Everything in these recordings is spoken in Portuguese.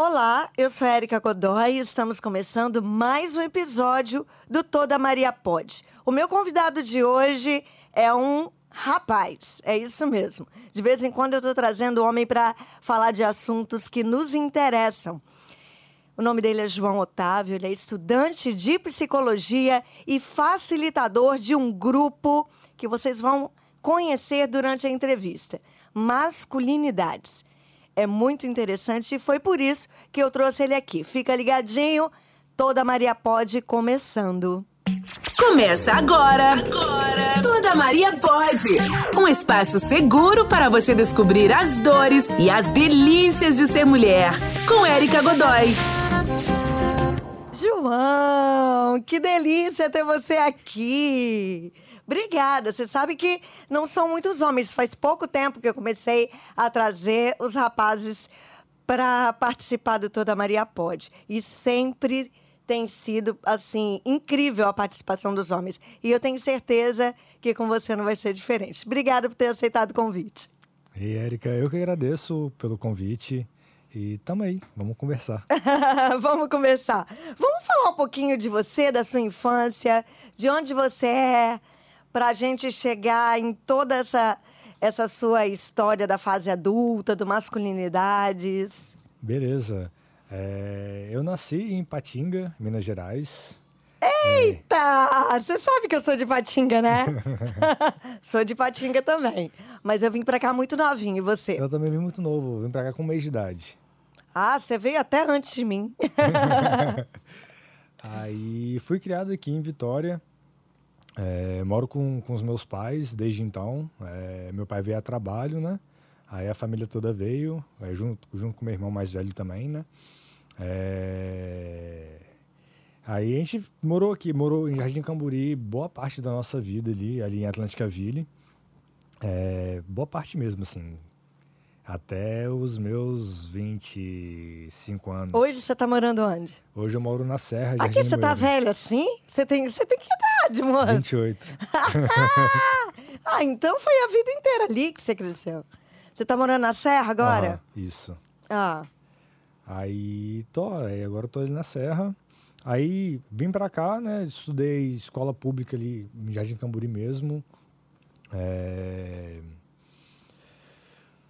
Olá, eu sou a Erika Godoy e estamos começando mais um episódio do Toda Maria Pode. O meu convidado de hoje é um rapaz, é isso mesmo. De vez em quando eu estou trazendo homem para falar de assuntos que nos interessam. O nome dele é João Otávio, ele é estudante de psicologia e facilitador de um grupo que vocês vão conhecer durante a entrevista. Masculinidades. É muito interessante e foi por isso que eu trouxe ele aqui. Fica ligadinho, toda Maria Pode começando. Começa agora. Agora. Toda Maria pode. Um espaço seguro para você descobrir as dores e as delícias de ser mulher. Com Érica Godoy. João, que delícia ter você aqui. Obrigada. Você sabe que não são muitos homens. Faz pouco tempo que eu comecei a trazer os rapazes para participar do Toda Maria Pode. E sempre tem sido, assim, incrível a participação dos homens. E eu tenho certeza que com você não vai ser diferente. Obrigada por ter aceitado o convite. E Érica, eu que agradeço pelo convite. E tamo aí, vamos conversar. vamos conversar. Vamos falar um pouquinho de você, da sua infância, de onde você é, para a gente chegar em toda essa, essa sua história da fase adulta, do masculinidades. Beleza. É, eu nasci em Patinga, Minas Gerais. Eita! É. Você sabe que eu sou de Patinga, né? sou de Patinga também. Mas eu vim pra cá muito novinho, e você? Eu também vim muito novo, vim pra cá com um mês de idade. Ah, você veio até antes de mim. Aí fui criado aqui em Vitória. É, moro com, com os meus pais desde então. É, meu pai veio a trabalho, né? Aí a família toda veio, é, junto, junto com meu irmão mais velho também, né? É... Aí a gente morou aqui, morou em Jardim Camburi boa parte da nossa vida ali, ali em Atlântica Ville. É, boa parte mesmo, assim. Até os meus 25 anos. Hoje você tá morando onde? Hoje eu moro na Serra. Jardim Aqui você tá velho assim? Você tem, você tem que idade, mano? 28. ah, então foi a vida inteira ali que você cresceu. Você tá morando na Serra agora? Ah, isso. Ah. Aí tô, aí agora eu tô ali na Serra. Aí vim para cá, né? Estudei escola pública ali em Jardim Camburi mesmo. É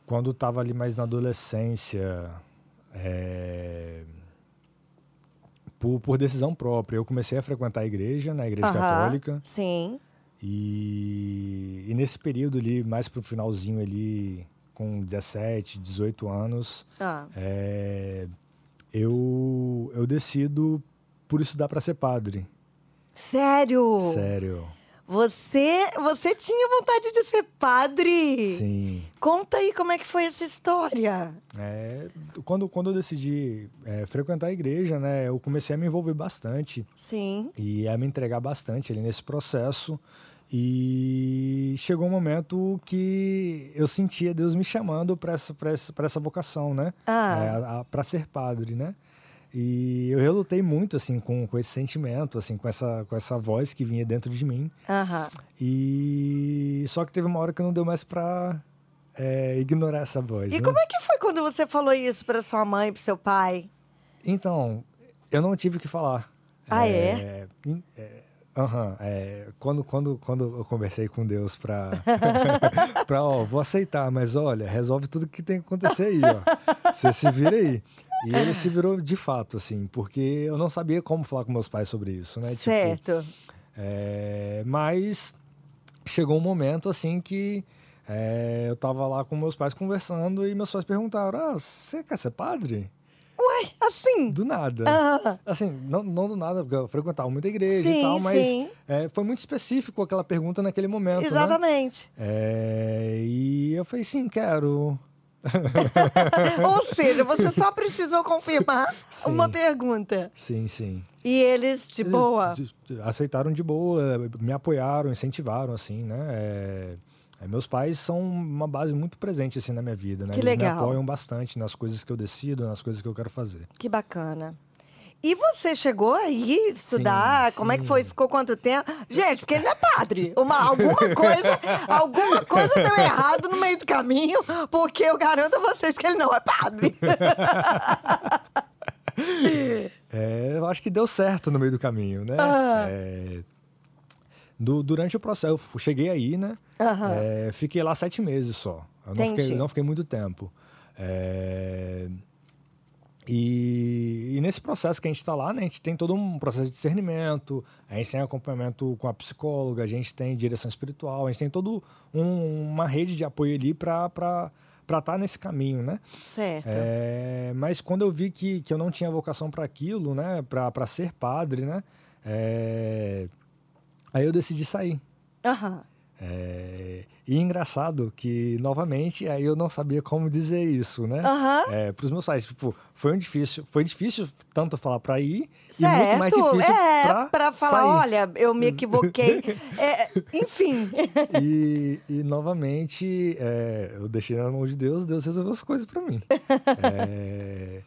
quando estava ali mais na adolescência, é, por, por, decisão própria, eu comecei a frequentar a igreja, na igreja católica. Sim. E, e, nesse período ali, mais pro finalzinho ali, com 17, 18 anos, ah. é, eu, eu decido por estudar para ser padre. Sério? Sério. Você, você tinha vontade de ser padre? Sim. Conta aí como é que foi essa história. É, quando, quando eu decidi é, frequentar a igreja, né, eu comecei a me envolver bastante. Sim. E a me entregar bastante ali nesse processo. E chegou um momento que eu sentia Deus me chamando para essa, essa, essa vocação, né? Ah. É, para ser padre, né? E eu relutei muito, assim, com, com esse sentimento, assim, com essa, com essa voz que vinha dentro de mim. Uhum. E só que teve uma hora que não deu mais pra é, ignorar essa voz. E né? como é que foi quando você falou isso para sua mãe, para seu pai? Então, eu não tive o que falar. Ah, é? é, é Uhum, é, quando, quando, quando eu conversei com Deus pra, pra, ó, vou aceitar, mas olha, resolve tudo que tem que acontecer aí, ó. Você se vira aí. E ele se virou de fato, assim, porque eu não sabia como falar com meus pais sobre isso, né? Tipo, certo. Tipo, é, mas chegou um momento, assim, que é, eu tava lá com meus pais conversando e meus pais perguntaram: Ah, você quer ser padre? Ué, assim? Do nada. Ah. Assim, não, não do nada, porque eu frequentava muita igreja sim, e tal, mas é, foi muito específico aquela pergunta naquele momento. Né? Exatamente. Né? E eu falei, sim, quero. Ou seja, você só precisou confirmar sim. uma pergunta. Sim, sim. E eles, de boa? Aceitaram de boa, me apoiaram, incentivaram, assim, né? É... É, meus pais são uma base muito presente assim na minha vida, né? Que Eles legal. me apoiam bastante nas coisas que eu decido, nas coisas que eu quero fazer. Que bacana. E você chegou aí estudar? Sim, Como sim. é que foi? Ficou quanto tempo? Gente, porque ele não é padre. Uma, alguma coisa, alguma coisa deu errado no meio do caminho, porque eu garanto a vocês que ele não é padre. eu acho que deu certo no meio do caminho, né? Ah. É, do- durante o processo, eu cheguei aí, né? É, fiquei lá sete meses só. Eu não fiquei, não fiquei muito tempo. É, e, e nesse processo que a gente está lá, né, a gente tem todo um processo de discernimento, a gente tem acompanhamento com a psicóloga, a gente tem direção espiritual, a gente tem toda uma rede de apoio ali para estar nesse caminho, né? Certo. É, mas quando eu vi que, que eu não tinha vocação para aquilo, né, para ser padre, né, é, aí eu decidi sair. Aham. É, e engraçado que, novamente, aí eu não sabia como dizer isso, né? Aham. É, pros meus pais, tipo, foi um difícil, foi difícil tanto falar para ir Certo. e muito mais difícil é, pra falar, sair. olha, eu me equivoquei. É, enfim. E, e, novamente, é, eu deixei na mão de Deus, Deus resolveu as coisas para mim. É,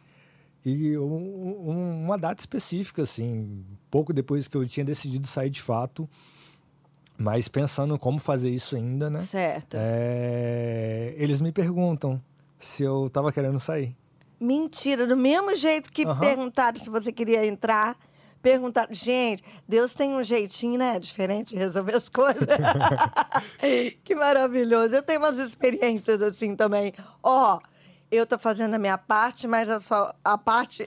e um- um- uma data específica, assim, pouco depois que eu tinha decidido sair de fato, mas pensando como fazer isso ainda, né? Certo. É, eles me perguntam se eu tava querendo sair. Mentira, do mesmo jeito que Aham. perguntaram se você queria entrar, perguntaram. Gente, Deus tem um jeitinho, né? Diferente de resolver as coisas. que maravilhoso. Eu tenho umas experiências assim também. Ó, eu tô fazendo a minha parte, mas a, sua, a parte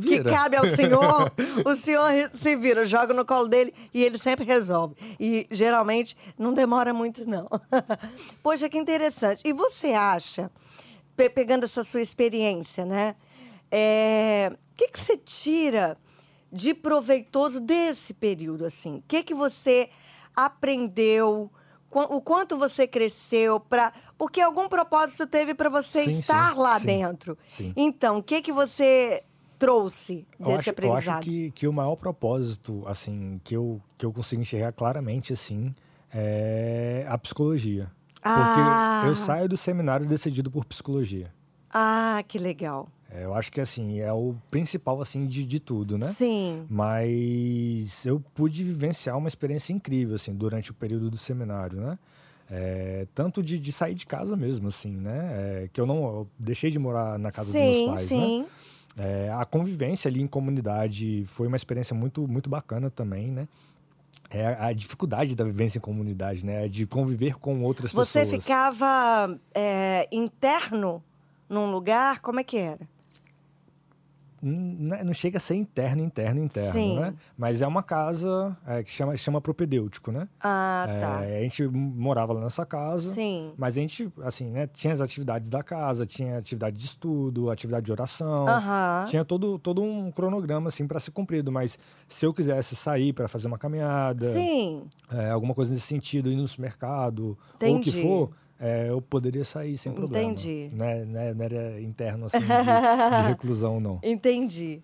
que cabe ao senhor, o senhor se vira, joga no colo dele e ele sempre resolve. E geralmente não demora muito, não. Poxa, que interessante. E você acha, pe- pegando essa sua experiência, né? é, O que, que você tira de proveitoso desse período, assim? O que, que você aprendeu? O quanto você cresceu para. Porque algum propósito teve para você Sim, estar sim, lá sim, dentro. Então, o que, que você trouxe Eu desse acho, eu aprendizado? acho que, que o maior propósito, assim, que eu, que eu consigo enxergar claramente, assim, é a psicologia. Ah. Porque eu saio do seminário decidido por psicologia. Ah, que legal. É, eu acho que, assim, é o principal, assim, de, de tudo, né? Sim. Mas eu pude vivenciar uma experiência incrível, assim, durante o período do seminário, né? É, tanto de, de sair de casa mesmo, assim, né? É, que eu não eu deixei de morar na casa dos sim, meus pais, né? sim. É, a convivência ali em comunidade foi uma experiência muito, muito bacana também, né? É a dificuldade da vivência em comunidade, né? De conviver com outras Você pessoas. ficava é, interno num lugar? Como é que era? Né, Não chega a ser interno, interno, interno, Sim. né? Mas é uma casa é, que chama, chama propedêutico, né? Ah, É, tá. a gente morava lá nessa casa. Sim. Mas a gente, assim, né? Tinha as atividades da casa, tinha atividade de estudo, atividade de oração. Aham. Tinha todo, todo um cronograma, assim, para ser cumprido. Mas se eu quisesse sair para fazer uma caminhada, Sim. é, alguma coisa nesse sentido, ir no supermercado, ou o que for, é, eu poderia sair sem problema. Entendi. Né, né, não era interno, assim, de, de reclusão, não. Entendi.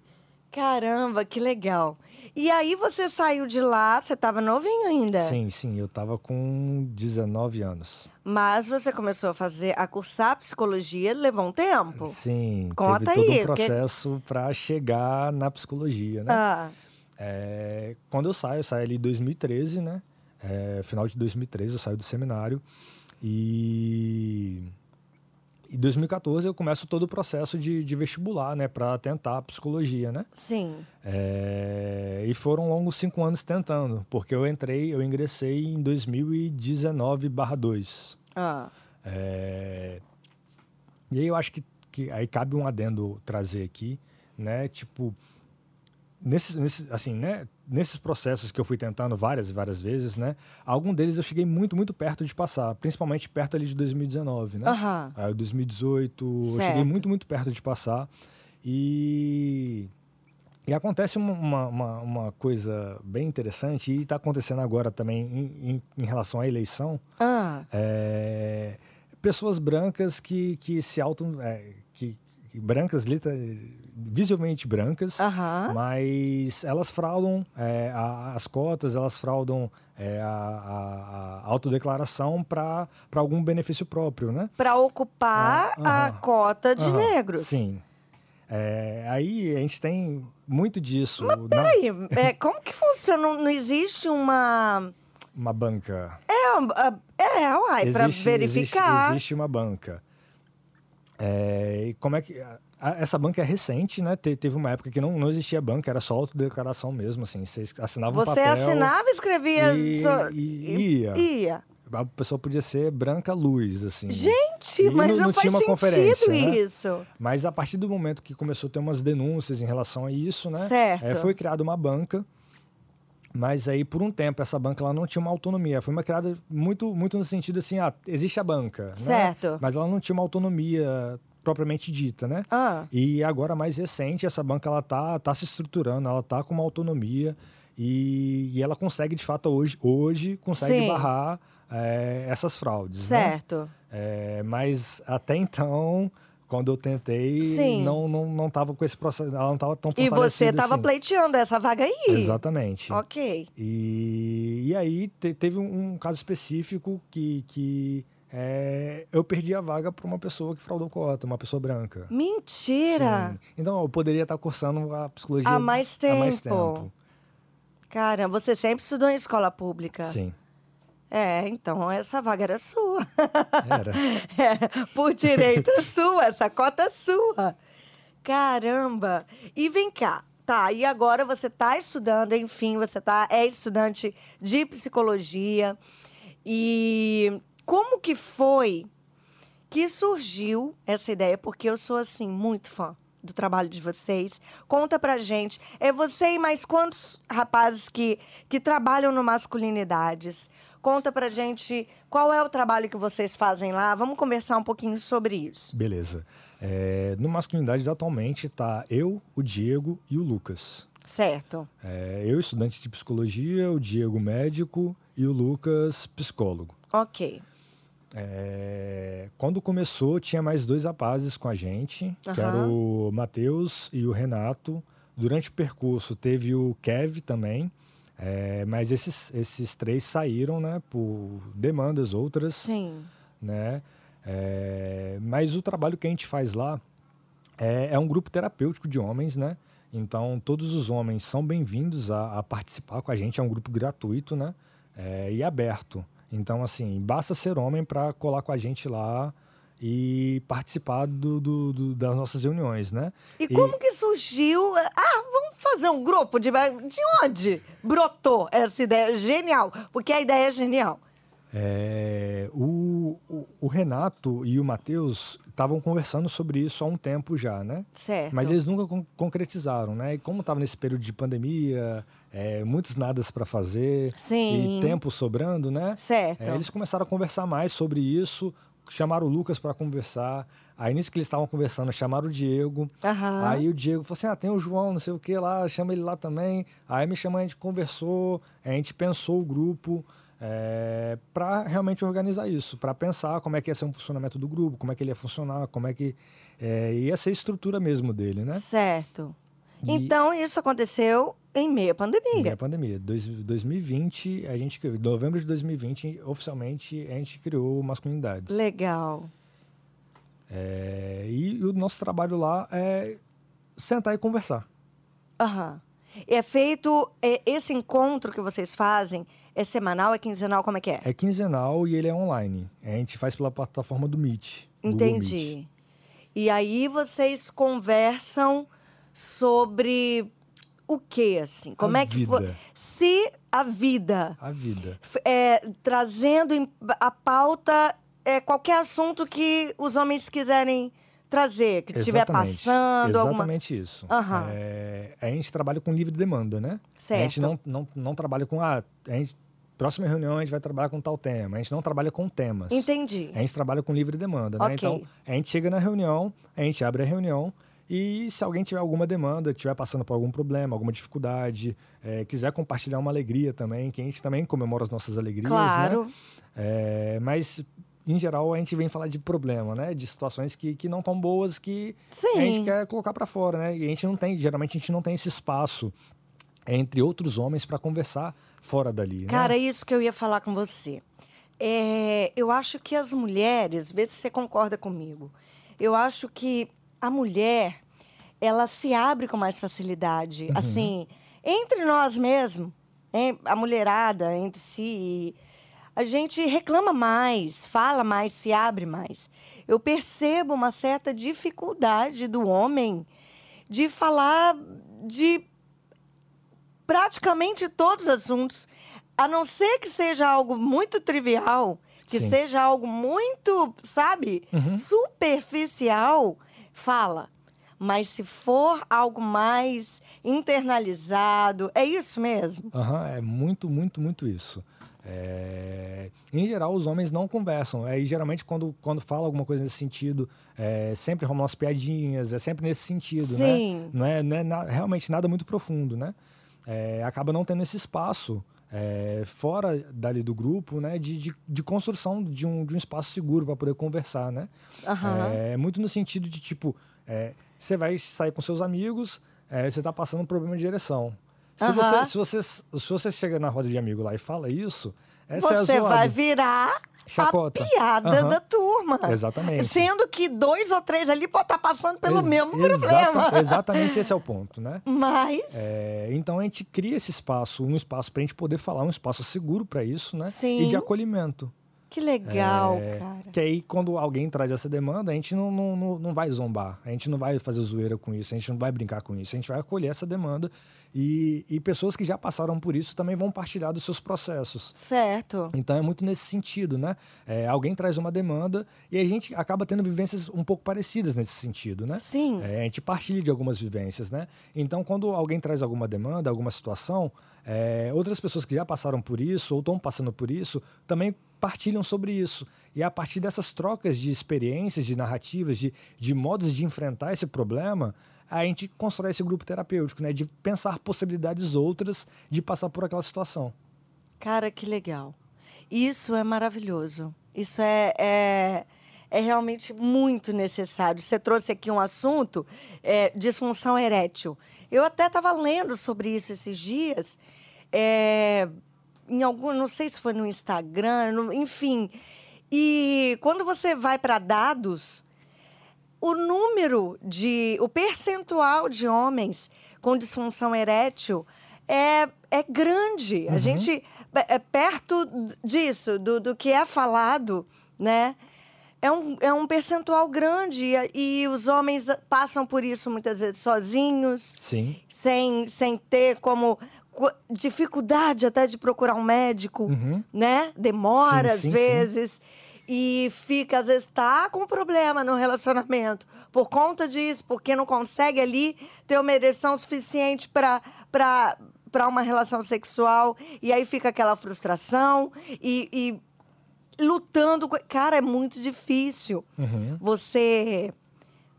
Caramba, que legal. E aí você saiu de lá, você estava novinho ainda. Sim, sim, eu tava com 19 anos. Mas você começou a fazer, a cursar psicologia, levou um tempo? Sim, Conta teve todo aí, um processo para chegar na psicologia, né? Ah, É, quando eu saio, eu saio ali em 2013, né? É, final de 2013 eu saio do seminário e em 2014 eu começo todo o processo de, de vestibular, né? Para tentar a psicologia, né? sim. É, e foram longos cinco anos tentando, porque eu entrei, eu ingressei em 2019/2. Ah, É, E aí eu acho que, que aí cabe um adendo trazer aqui, né? Tipo, nesses, nesses, assim, né? Nesses processos que eu fui tentando várias e várias vezes, né? Algum deles eu cheguei muito, muito perto de passar, principalmente perto ali de 2019, né? Aham. Aí 2018, eu Certo. cheguei muito, muito perto de passar. E, e acontece uma, uma, uma- coisa bem interessante, e está acontecendo agora também em, em, em relação à eleição, ah, é, pessoas brancas que, que se auto é, que, brancas liter- visivelmente brancas mas elas fraudam é, a- as cotas elas fraudam é, a, a- a autodeclaração para algum benefício próprio né para ocupar Ah, a cota de negros. sim É, aí a gente tem muito disso na- Peraí, é, como que funciona? Não, não existe uma. uma banca É, é uai, para verificar. Existe, existe uma banca. É, e como é que. Essa banca é recente, né? Te- teve uma época que não, não existia banca, era só autodeclaração mesmo, assim. Você assinava um Você papel. assinava, escrevia. e- só- e ia. ia. A pessoa podia ser branca luz, assim. Gente, E mas não- não, não faz sentido né? isso. Mas a partir do momento que começou a ter umas denúncias em relação a isso, né? Certo. é, foi criada uma banca. Mas aí, por um tempo, essa banca ela não tinha uma autonomia. Foi uma criada muito, muito no sentido assim, ah, existe a banca, né? Certo. Mas ela não tinha uma autonomia propriamente dita, né? Ah, E agora, mais recente, essa banca ela tá, tá se estruturando, ela tá com uma autonomia e, e ela consegue, de fato, hoje, hoje consegue Sim. barrar é, essas fraudes. né? certo. É, mas até então, quando eu tentei, Sim. não, não, não tava com esse processo, ela não tava tão E você estava assim. pleiteando essa vaga aí. Exatamente. Ok. E, e aí te- teve um, um caso específico que, que é, eu perdi a vaga para uma pessoa que fraudou cota, uma pessoa branca. Mentira! Sim. Então eu poderia estar cursando a psicologia Há mais há mais tempo. tempo. Cara, você sempre estudou em escola pública. Sim, É, então essa vaga era sua. era. É, por direito é sua, essa cota é sua. Caramba! E vem cá, tá, e agora você tá estudando, enfim, você tá, é estudante de psicologia. E como que foi que surgiu essa ideia? Porque eu sou, assim, muito fã do trabalho de vocês. Conta pra gente. É você e mais quantos rapazes que, que trabalham no Masculinidades? Conta pra gente qual é o trabalho que vocês fazem lá. Vamos conversar um pouquinho sobre isso. Beleza. É, no Masculinidades, atualmente, tá eu, o Diego e o Lucas. Certo. É, eu, estudante de psicologia, o Diego, médico e o Lucas, psicólogo. Ok. É, quando começou, tinha mais dois rapazes com a gente, que Aham. era o Matheus e o Renato. Durante o percurso teve o Kev também, é, mas esses, esses três saíram, né, por demandas outras, Sim. né? É, mas o trabalho que a gente faz lá é, é um grupo terapêutico de homens, né? Então todos os homens são bem-vindos a, a participar com a gente. É um grupo gratuito, né? É, e aberto. Então assim, basta ser homem para colar com a gente lá e participar do, do- do- das nossas reuniões, né? E, como que surgiu? Ah, vamos fazer um grupo de. De onde brotou essa ideia? Genial, porque a ideia é genial. É, o, o- o Renato e o Matheus estavam conversando sobre isso há um tempo já, né? Certo. Mas eles nunca con- concretizaram, né? E como estava nesse período de pandemia, é, muitos nadas para fazer Sim. e tempo sobrando, né? Certo. É, eles começaram a conversar mais sobre isso, chamaram o Lucas para conversar. Aí nisso que eles estavam conversando, chamaram o Diego. Aham. Aí o Diego falou assim: ah, tem o João, não sei o que lá, chama ele lá também. Aí me chamou, a gente conversou, a gente pensou o grupo. para realmente organizar isso, para pensar como é que ia ser um funcionamento do grupo, como é que ele ia funcionar, como é que é, ia ser a estrutura mesmo dele, né? Certo. E- Então, isso aconteceu em meio à pandemia. E a pandemia. Dois, 2020, a gente criou, em novembro de 2020, oficialmente, a gente criou Masculinidades. Legal. É, e, o nosso trabalho lá é sentar e conversar. Aham. É feito. é, esse encontro que vocês fazem é semanal, é quinzenal? Como é que é? É quinzenal e ele é online. A gente faz pela plataforma do Meet. Entendi. Meet. E aí vocês conversam sobre o que, assim? Como A é que foi? vida. Se a vida A vida. é, trazendo a pauta é, qualquer assunto que os homens quiserem trazer, que estiver Exatamente. passando, alguma. Exatamente isso. Aham. É, a gente trabalha com livre demanda, né? Certo. A gente não, não, não trabalha com. Ah, a gente, próxima reunião a gente vai trabalhar com tal tema. A gente não trabalha com temas. Entendi. A gente trabalha com livre demanda, né? Então, a gente chega na reunião, a gente abre a reunião e se alguém tiver alguma demanda, estiver passando por algum problema, alguma dificuldade, eh, quiser compartilhar uma alegria também, que a gente também comemora as nossas alegrias, Claro. né? Eh, mas, em geral, a gente vem falar de problema, né? De situações que, que não estão boas, que Sim. a gente quer colocar para fora, né? E a gente não tem, geralmente a gente não tem esse espaço entre outros homens para conversar fora dali, né? Cara, é isso que eu ia falar com você. É, eu acho que as mulheres, vê se você concorda comigo. Eu acho que a mulher, ela se abre com mais facilidade. Uhum. Assim, entre nós mesmo, hein, a mulherada, entre si. a gente reclama mais, fala mais, se abre mais. Eu percebo uma certa dificuldade do homem de falar de praticamente todos os assuntos, a não ser que seja algo muito trivial, que Sim. seja algo muito, sabe, Uhum. superficial, fala. Mas se for algo mais internalizado, é isso mesmo? Aham, é muito, muito, muito isso. É, Em geral, os homens não conversam. É, e geralmente, quando, quando fala alguma coisa nesse sentido, é, sempre rolam umas piadinhas, é sempre nesse sentido, Sim. né? Não é, não é na- realmente nada muito profundo, né? É, acaba não tendo esse espaço é, fora dali do grupo, né? De, de, de construção de um, de um espaço seguro para poder conversar, né? Aham. É muito no sentido de, tipo, é, você vai sair com seus amigos, é, você tá passando um problema de direção. Se, Aham. você, se, você, se você chega na roda de amigo lá e fala isso, é Você zoado. vai virar Chacota. a piada Aham. da turma. Exatamente. Sendo que dois ou três ali podem estar passando pelo Ex- mesmo exata- problema. Exatamente esse é o ponto, né? Mas, É, então a gente cria esse espaço, um espaço para a gente poder falar, um espaço seguro para isso, né? Sim. E de acolhimento. que legal, É, cara. Que aí, quando alguém traz essa demanda, a gente não, não, não, não vai zombar, a gente não vai fazer zoeira com isso, a gente não vai brincar com isso, a gente vai acolher essa demanda e, e pessoas que já passaram por isso também vão partilhar dos seus processos. Certo. Então é muito nesse sentido, né? É, alguém traz uma demanda e a gente acaba tendo vivências um pouco parecidas nesse sentido, né? Sim. É, a gente partilha de algumas vivências, né? Então, quando alguém traz alguma demanda, alguma situação, é, outras pessoas que já passaram por isso ou estão passando por isso também partilham sobre isso. E a partir dessas trocas de experiências, de narrativas, de, de modos de enfrentar esse problema, a gente constrói esse grupo terapêutico, né? De pensar possibilidades outras de passar por aquela situação. Cara, que legal. Isso é maravilhoso. Isso é, é, é realmente muito necessário. Você trouxe aqui um assunto, é, disfunção erétil. Eu até estava lendo sobre isso esses dias, é, em algum, não sei se foi no Instagram, no- enfim. E quando você vai para dados, o número de. o percentual de homens com disfunção erétil é, é grande. A gente. É perto disso, do, do que é falado, né? É um, é um percentual grande. E, e os homens passam por isso muitas vezes sozinhos, Sim. sem, sem ter como. co- dificuldade até de procurar um médico, Uhum. né? Demora Sim, às sim, sim. E fica, às vezes, tá com problema no relacionamento por conta disso, porque não consegue ali ter uma ereção suficiente para para uma relação sexual. E aí fica aquela frustração e, e lutando. Cara, é muito difícil Uhum. você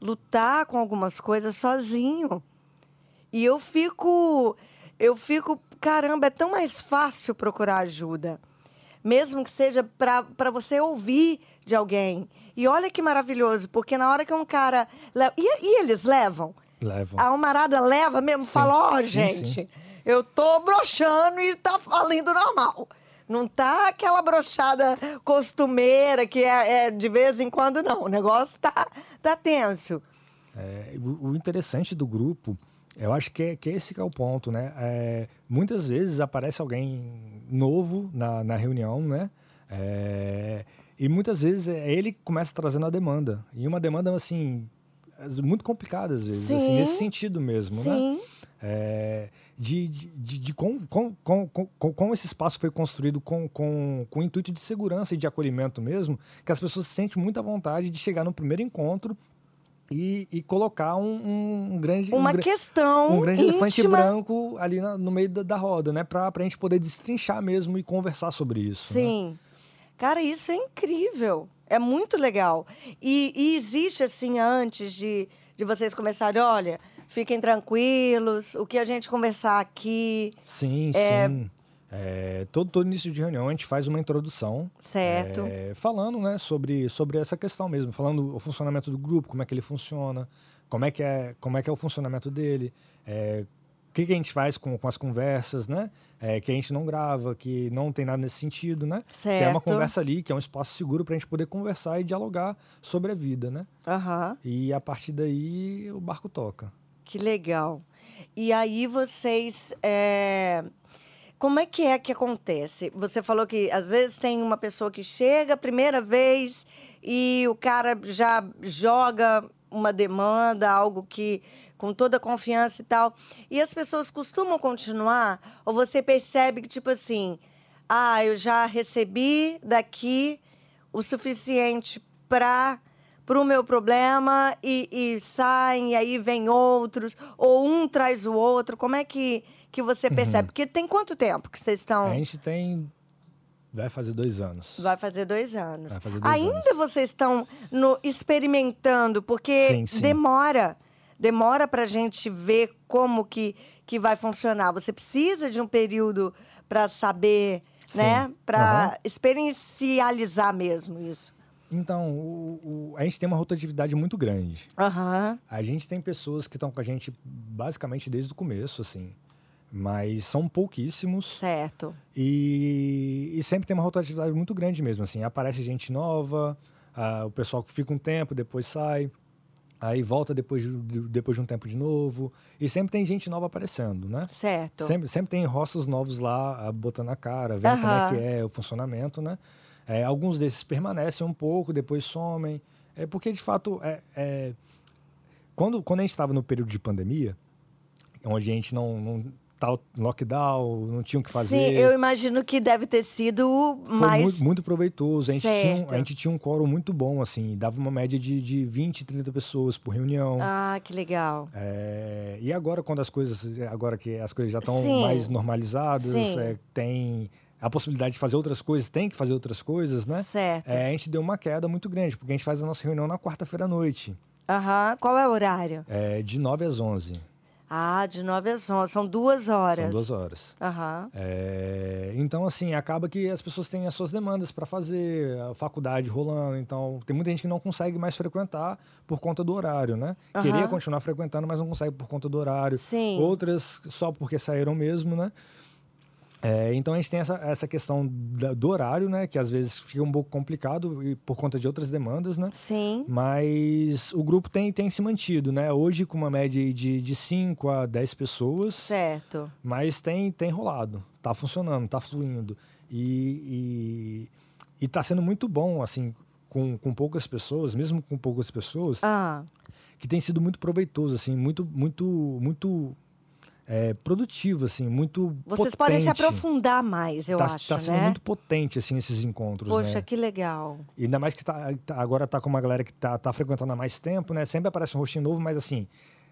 lutar com algumas coisas sozinho. E eu fico, eu fico, caramba, é tão mais fácil procurar ajuda. Mesmo que seja para você ouvir de alguém. E olha que maravilhoso, porque na hora que um cara. leva- E, e eles levam? Levam. A almarada leva mesmo, fala, ó, sim, gente, sim. eu tô broxando e tá falindo normal. Não tá aquela brochada costumeira que é, é de vez em quando, não. O negócio tá, tá tenso. É, o, o interessante do grupo, eu acho que é, que esse que é o ponto, né? É, muitas vezes aparece alguém novo na, na reunião, né? É, e muitas vezes é ele que começa trazendo a demanda. E uma demanda, assim, muito complicada às vezes, assim, Sim. nesse sentido mesmo, né? Sim. É, de, de, de, de com, com, com, com, com esse espaço foi construído com, com, com o intuito de segurança e de acolhimento mesmo, que as pessoas se sentem muito à vontade de chegar no primeiro encontro e, e colocar um, um grande Uma um, questão um grande elefante íntima. branco ali na- no meio da, da roda, né? Pra, pra gente poder destrinchar mesmo e conversar sobre isso. né? Sim. Cara, isso é incrível. É muito legal. E, e existe, assim, antes de, de vocês começarem, olha, fiquem tranquilos, o que a gente conversar aqui, Sim, sim. É, todo, todo início de reunião a gente faz uma introdução certo? É, falando né, sobre, sobre essa questão mesmo, falando o funcionamento do grupo, como é que ele funciona, como é que é, como é, que é o funcionamento dele, é, o que, que a gente faz com, com as conversas, né? É, que a gente não grava, que não tem nada nesse sentido, né? Que é uma Certo. conversa ali, que é um espaço seguro para a gente poder conversar e dialogar sobre a vida, né? Aham. E a partir daí o barco toca. Que legal. E aí vocês. é, como é que é que acontece? Você falou que às vezes tem uma pessoa que chega a primeira vez e o cara já joga uma demanda, algo que com toda confiança e tal. E as pessoas costumam continuar ou você percebe que tipo assim, ah, eu já recebi daqui o suficiente para para o meu problema e, e saem, e aí vem outros, ou um traz o outro. Como é que, que você Uhum. percebe? Porque tem quanto tempo que vocês estão. A gente tem. Vai fazer dois anos. Vai fazer dois anos. Vai fazer dois Ainda anos. vocês estão no, experimentando, porque Sim, sim. demora. Demora para a gente ver como que, que vai funcionar. Você precisa de um período para saber, Sim. né? Para Aham. experiencializar mesmo isso. Então, o- o- a gente tem uma rotatividade muito grande. Aham. A gente tem pessoas que estão com a gente basicamente desde o começo, assim. Mas são pouquíssimos. Certo. E, e sempre tem uma rotatividade muito grande mesmo, assim. Aparece gente nova, o pessoal que fica um tempo, depois sai. Aí volta depois de, de- depois de um tempo de novo. E sempre tem gente nova aparecendo, né? Certo. Sempre, sempre tem rostos novos lá, botando a cara, vendo como é que é o funcionamento, né? É, alguns desses permanecem um pouco, depois somem. É porque, de fato, é, é- quando, quando a gente estava no período de pandemia, onde a gente não, não tá lockdown, não tinha o que fazer. Sim, eu imagino que deve ter sido Foi mais. muito, muito proveitoso. A gente, tinha um, Certo. a gente tinha um quórum muito bom, assim, dava uma média de, de 20, 30 pessoas por reunião. Ah, que legal. É, e agora, quando as coisas, agora que as coisas já estão mais normalizadas, é, tem a possibilidade de fazer outras coisas, tem que fazer outras coisas, né? Certo. É, a gente deu uma queda muito grande, porque a gente faz a nossa reunião na quarta-feira à noite, Aham. Qual é o horário? é, de 9 às 11. Ah, de 9 às 11. São duas horas. São duas horas. Aham. É, então, assim, acaba que as pessoas têm as suas demandas para fazer, a faculdade rolando. Então, tem muita gente que não consegue mais frequentar por conta do horário, né? Aham. Queria continuar frequentando, mas não consegue por conta do horário. Sim. Outras só porque saíram mesmo, né? É, então a gente tem essa, essa questão da- do horário, né? Que às vezes fica um pouco complicado e por conta de outras demandas, né? Sim. Mas o grupo tem, tem se mantido, né? Hoje com uma média de, de 5 a 10 pessoas. Certo. Mas tem, tem rolado, tá funcionando, tá fluindo. E, e, e tá sendo muito bom, assim, com, com poucas pessoas, mesmo com poucas pessoas, Ah, que tem sido muito proveitoso, assim, muito, muito, muito é, produtivo, assim, muito vocês podem se potente. aprofundar mais, eu tá, acho, tá sendo né? muito potente, assim, esses encontros, Poxa, né? que legal. E ainda mais que tá, tá- agora tá com uma galera que tá, tá frequentando há mais tempo, né? Sempre aparece um rostinho novo, mas assim,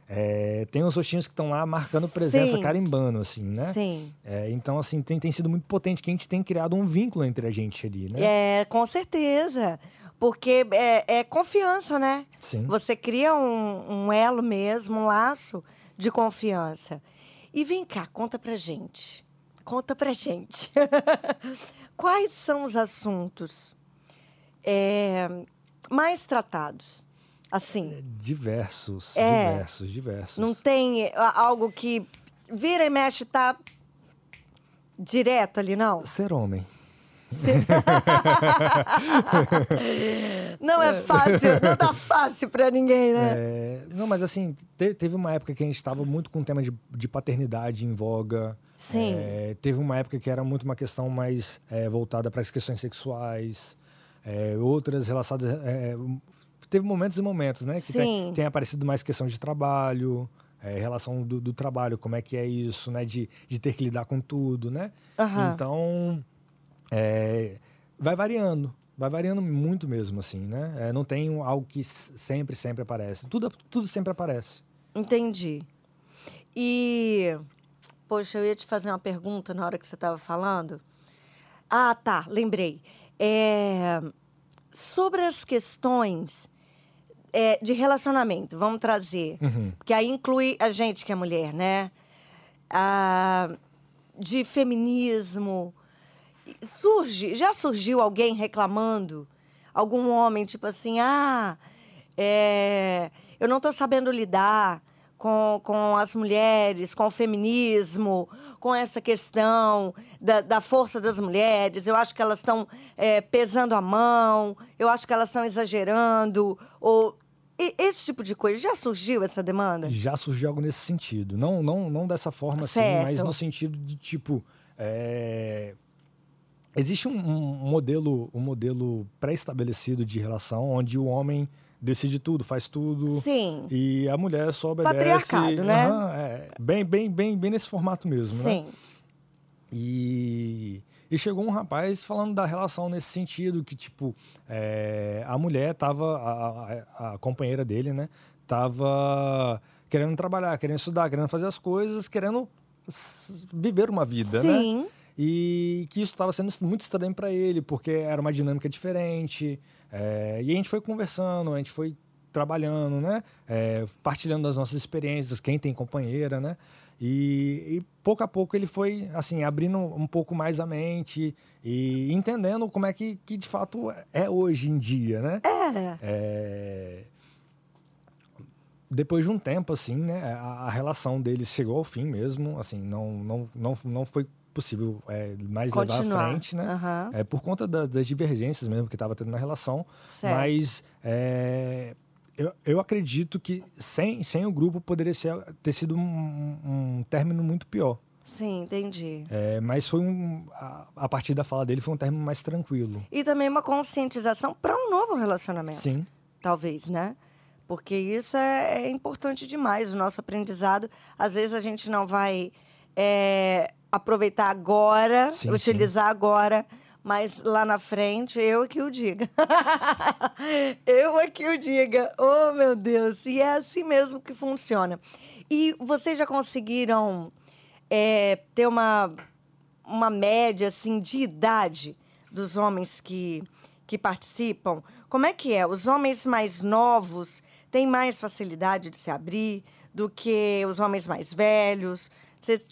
é, tem uns rostinhos que estão lá marcando presença, Sim. carimbando, assim, né? Sim. É, então, assim, tem, tem sido muito potente que a gente tem criado um vínculo entre a gente ali, né? É, com certeza. Porque é, é confiança, né? Sim. Você cria um, um elo mesmo, um laço de confiança. E vem cá, conta pra gente. Conta pra gente. Quais são os assuntos é, mais tratados? Assim, Diversos, É. diversos, diversos. não tem é, algo que vira e mexe tá direto ali, não? Ser homem. Não é fácil, não tá fácil pra ninguém, né? É, não, mas assim, te- teve uma época que a gente estava muito com o tema de, de paternidade em voga. Sim. É, teve uma época que era muito uma questão mais é, voltada para as questões sexuais. É, outras relacionadas. é, teve momentos e momentos, né? Que Sim. tem, tem aparecido mais questão de trabalho. É, relação do, do trabalho, como é que é isso, né? De, de ter que lidar com tudo, né? Aham. Então, é, vai variando. Vai variando muito mesmo, assim, né? É, não tem algo que sempre, sempre aparece. Tudo, tudo sempre aparece. Entendi. E, poxa, eu ia te fazer uma pergunta na hora que você estava falando. Ah, tá, lembrei. É, sobre as questões é, de relacionamento, vamos trazer. Uhum. Porque aí inclui a gente que é mulher, né? Ah, de feminismo. Surge, já surgiu alguém reclamando? Algum homem, tipo assim, ah, é, eu não estou sabendo lidar com, com as mulheres, com o feminismo, com essa questão da, da força das mulheres. Eu acho que elas estão é, pesando a mão, eu acho que elas estão exagerando. Ou, e- esse tipo de coisa. Já surgiu essa demanda? Já surgiu algo nesse sentido. Não, não, não dessa forma assim, Certo. mas no sentido de tipo. é, existe um, um modelo, um modelo pré-estabelecido de relação onde o homem decide tudo, faz tudo. Sim. E a mulher só obedece. Patriarcado, né? Aham, é, bem, bem, bem, bem nesse formato mesmo, né? Sim. E, e chegou um rapaz falando da relação nesse sentido, que, tipo, é, a mulher tava, a, a, a companheira dele, né, tava querendo trabalhar, querendo estudar, querendo fazer as coisas, querendo viver uma vida, né? Sim. E que isso estava sendo muito estranho para ele, porque era uma dinâmica diferente. é, e a gente foi conversando, a gente foi trabalhando, né? É, partilhando das nossas experiências, quem tem companheira, né? E, e pouco a pouco ele foi, assim, abrindo um pouco mais a mente e entendendo como é que, que de fato é hoje em dia, né? É. É, Depois de um tempo, assim, né, a, a relação deles chegou ao fim mesmo, assim, não, não, não, não foi possível é, mais levar Continuar. à frente, né? Aham. É, por conta da- das divergências mesmo que estava tendo na relação. Certo. Mas é, eu, eu acredito que sem, sem o grupo poderia ser, ter sido um, um término muito pior. Sim, entendi. É, mas foi um. A, a partir da fala dele foi um término mais tranquilo. E também uma conscientização para um novo relacionamento. Sim. talvez, né? Porque isso é, é importante demais, o nosso aprendizado. Às vezes a gente não vai é, aproveitar agora, Sim, utilizar agora, mas lá na frente, eu é que o diga. eu é que o diga. Oh, meu Deus! E é assim mesmo que funciona. E vocês já conseguiram é, ter uma, uma média assim de idade dos homens que, que participam? Como é que é? Os homens mais novos têm mais facilidade de se abrir do que os homens mais velhos?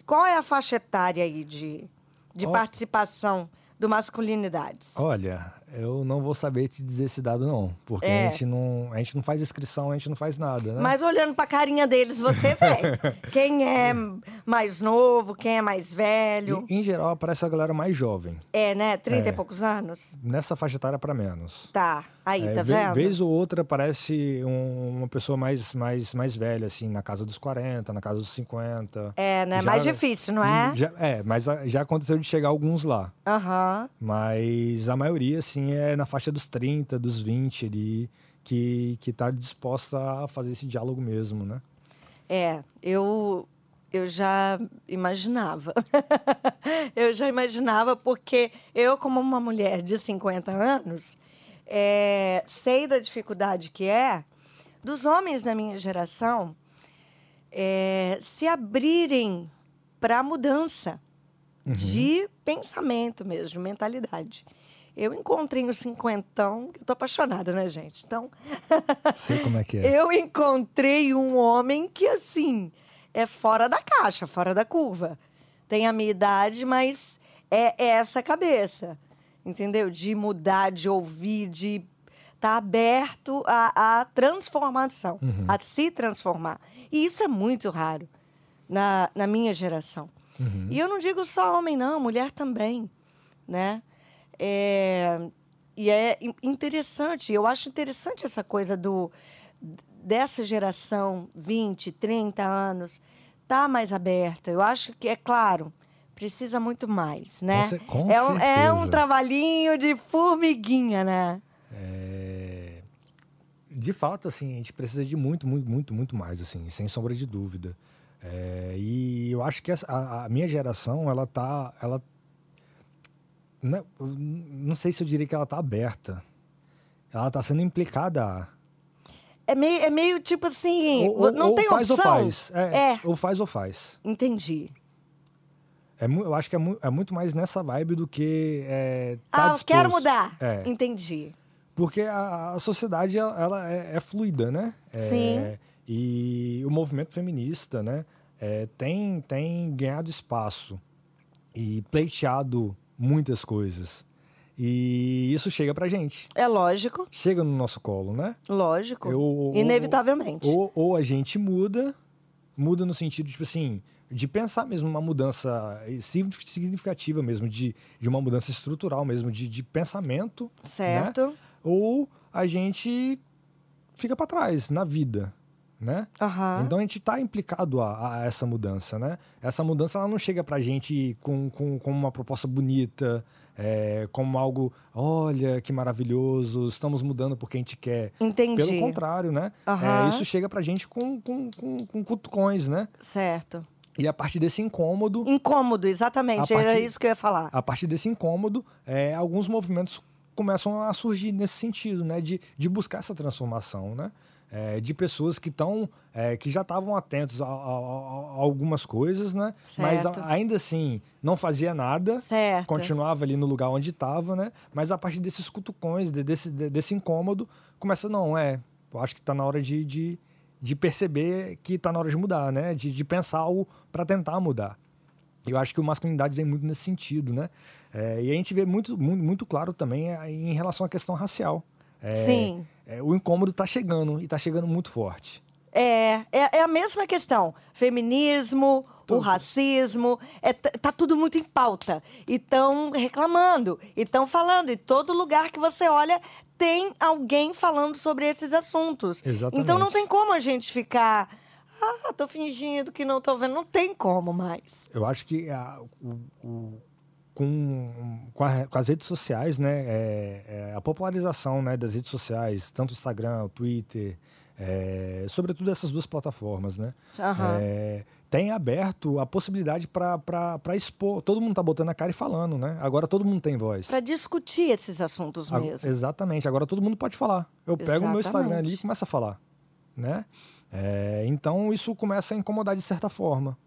Qual é a faixa etária aí de, de Ó. participação do Masculinidades? Olha, eu não vou saber te dizer esse dado, não. Porque É. a, gente não, a gente não faz inscrição, a gente não faz nada, né? Mas olhando pra carinha deles, você vê quem é mais novo, quem é mais velho. Em, em geral, aparece a galera mais jovem. É, né? 30 É. e poucos anos? Nessa faixa etária, para menos. Tá, aí, É, tá ve- vendo? Vez ou outra aparece um- uma pessoa mais, mais, mais velha, assim, na casa dos 40, na casa dos 50. É, né? Já- Mais difícil, não é? Já, é, mas já aconteceu de chegar alguns lá. Aham. Mas a maioria, assim, é na faixa dos 30, dos 20 ali, que, que tá disposta a fazer esse diálogo mesmo, né? É, eu, eu já imaginava. eu já imaginava, porque eu, como uma mulher de 50 anos, é, sei da dificuldade que é dos homens da minha geração é, se abrirem para a mudança de pensamento mesmo, de mentalidade. Eu encontrei um cinquentão, que eu tô apaixonada, né, gente? Então, Sei como é que é. eu encontrei um homem que, assim, é fora da caixa, fora da curva. Tem a minha idade, mas é essa cabeça, entendeu? De mudar, de ouvir, de estar aberto à, à transformação, a se transformar. E isso é muito raro na, na minha geração. E eu não digo só homem, não, mulher também, né? É, e é in- interessante, eu acho interessante essa coisa do dessa geração, 20, 30 anos, tá mais aberta. Eu acho que, é claro, precisa muito mais, né? com é, um, é um trabalhinho de formiguinha, né? É, De fato, assim, a gente precisa de muito, muito, muito, muito mais, assim, sem sombra de dúvida. É, e eu acho que essa- a, a minha geração, ela tá, ela não, não sei se eu diria que ela tá aberta. Ela tá sendo implicada a. É meio, é meio tipo assim, Ou, ou- não ou tem faz opção. ou faz. É, É. Ou faz ou faz. Entendi. É, eu acho que é, mu- é muito mais nessa vibe do que é, tá ah, eu quero mudar. É. Entendi. Porque a, a sociedade ela, ela é, é fluida, né? É, Sim. E o movimento feminista, né? é, tem, tem ganhado espaço e pleiteado muitas coisas. E isso chega pra gente. É lógico, Chega no nosso colo, né? lógico. Eu- Inevitavelmente. Ou, ou a gente muda, muda no sentido, tipo assim, de pensar mesmo uma mudança significativa mesmo, de, de uma mudança estrutural mesmo, de, de pensamento. certo. Ou a gente fica para trás na vida. né? Aham. Então a gente está implicado a, a essa mudança, né? Essa mudança ela não chega pra gente com, com, com uma proposta bonita, é, como algo, olha que maravilhoso, estamos mudando porque a gente quer. Entendi. Pelo contrário, né? Aham. É, isso chega pra gente com, com, com, com cutucões, né? Certo. E a partir desse incômodo, Incômodo, exatamente. A Era partir- isso que eu ia falar. a partir desse incômodo, é, alguns movimentos começam a surgir nesse sentido, né? De, de buscar essa transformação, né? É, de pessoas que estão, que já estavam atentos a, a- a- algumas coisas, né? Mas Certo. ainda assim não fazia nada, Certo. continuava ali no lugar onde estava, né? Mas a partir desses cutucões, de- desse, de- desse incômodo, começa, não, é, eu acho que está na hora de, de, de perceber que está na hora de mudar, né? De, de pensar algo para tentar mudar. Eu acho que o masculinidade vem muito nesse sentido, né? É, e a gente vê muito, muito, muito claro também é, em relação à questão racial. É, Sim. é, o incômodo está chegando e está chegando muito forte. É, é, é a mesma questão. Feminismo, o Tudo. racismo, é, tá tudo muito em pauta. E estão reclamando, e estão falando. E todo lugar que você olha tem alguém falando sobre esses assuntos. Exatamente. Então não tem como a gente ficar. Ah, tô fingindo que não tô vendo. Não tem como mais. Eu acho que a- o- o- com, com, a- com as redes sociais, né, é- é a popularização né, das redes sociais, tanto o Instagram, o Twitter, é, sobretudo essas duas plataformas, né, é, tem aberto a possibilidade para expor. Todo mundo tá botando a cara e falando, né? Agora todo mundo tem voz. Para discutir esses assuntos A- mesmo. Exatamente. Agora todo mundo pode falar. Eu pego o meu Instagram ali e Exatamente. começo a falar, né? É, então isso começa a incomodar de certa forma.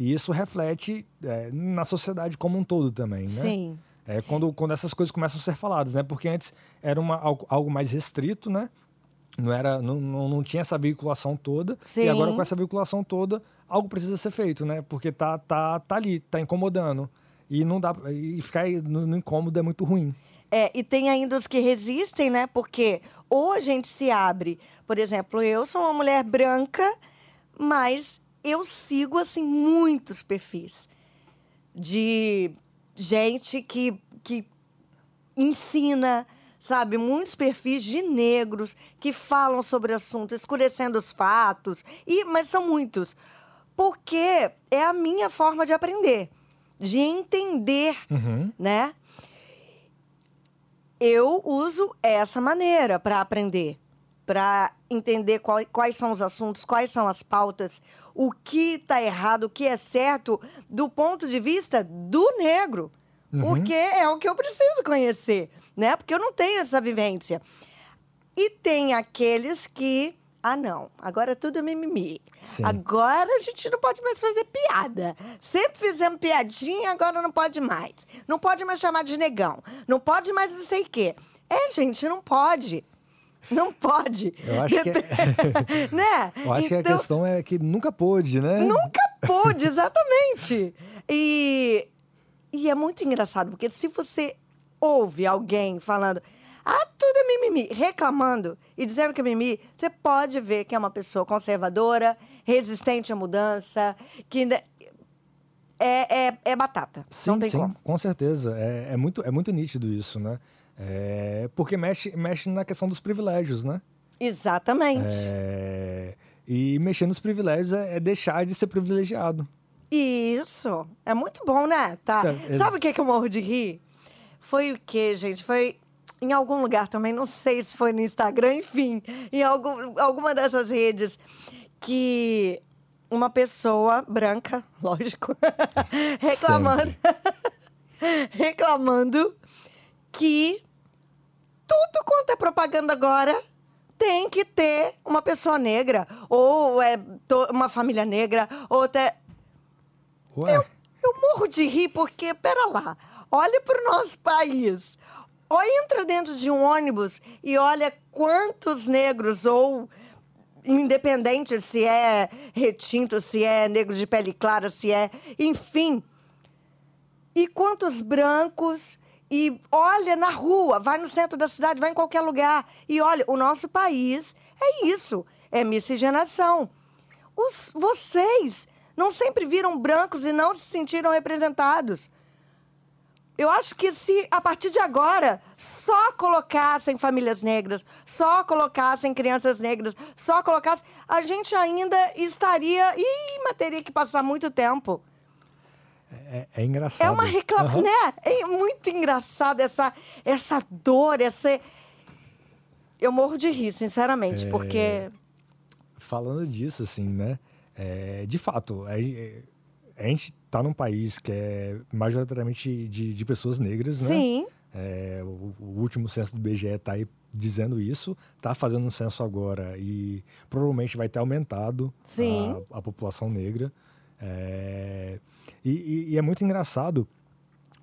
E isso reflete é, na sociedade como um todo também, né? Sim. É quando, quando essas coisas começam a ser faladas, né? Porque antes era uma, algo, algo mais restrito, né? Não, era, não, não, tinha essa veiculação toda. Sim. E agora com essa veiculação toda, algo precisa ser feito, né? Porque tá, tá, tá ali, tá incomodando. E não dá. E ficar no, no incômodo é muito ruim. É, e tem ainda os que resistem, né? Porque ou a gente se abre. Por exemplo, eu sou uma mulher branca, mas eu sigo, assim, muitos perfis de gente que, que ensina, sabe? Muitos perfis de negros que falam sobre o assunto, escurecendo os fatos. E, mas são muitos. Porque é a minha forma de aprender, de entender, Uhum. né? eu uso essa maneira para aprender, para entender qual- quais são os assuntos, quais são as pautas, o que está errado, o que é certo, do ponto de vista do negro. Porque é o que eu preciso conhecer, né? Porque eu não tenho essa vivência. E tem aqueles que. Ah, não, agora tudo é mimimi. Sim. Agora a gente não pode mais fazer piada. Sempre fizemos piadinha, agora não pode mais. Não pode mais chamar de negão. Não pode mais não sei o quê. É, gente, não pode. Não pode. Eu acho que é- né? Eu acho que a Então- questão é que nunca pôde, né? Nunca pôde, exatamente. E, e é muito engraçado, porque se você ouve alguém falando, ah, tudo é mimimi, reclamando e dizendo que é mimimi, você pode ver que é uma pessoa conservadora, resistente à mudança, que é, é, é batata. Sim, não tem sim, como. com certeza. É, é muito, é muito nítido isso, né? É, porque mexe, mexe na questão dos privilégios, né? Exatamente. É, e mexer nos privilégios é, é deixar de ser privilegiado. Isso. É muito bom, né? Tá. Tá, ex- Sabe o que, que eu morro de rir? Foi o quê, gente? Foi em algum lugar também, não sei se foi no Instagram, enfim, em algum, alguma dessas redes, que uma pessoa branca, lógico, reclamando, reclamando que tudo quanto é propaganda agora tem que ter uma pessoa negra, ou é uma família negra, ou até. Ué, Eu morro de rir porque, pera lá, olha para o nosso país. Ou entra dentro de um ônibus e olha quantos negros, ou independente se é retinto, se é negro de pele clara, se é. Enfim. E quantos brancos. E olha na rua, vai no centro da cidade, vai em qualquer lugar. E olha, o nosso país é isso: é miscigenação. Os, vocês não sempre viram brancos e não se sentiram representados. Eu acho que se a partir de agora só colocassem famílias negras, só colocassem crianças negras, só colocassem, a gente ainda estaria. Mas teria que passar muito tempo. É, é engraçado. É uma reclamação, Aham. né? É muito engraçado essa, essa dor, essa. Eu morro de rir, sinceramente, É. porque. Falando disso, assim, né? é, de fato, a, a gente tá num país que é majoritariamente de, de pessoas negras, né? Sim, É, o, o último censo do BGE está aí dizendo isso, está fazendo um censo agora e provavelmente vai ter aumentado a, a população negra. É, e, e- e é muito engraçado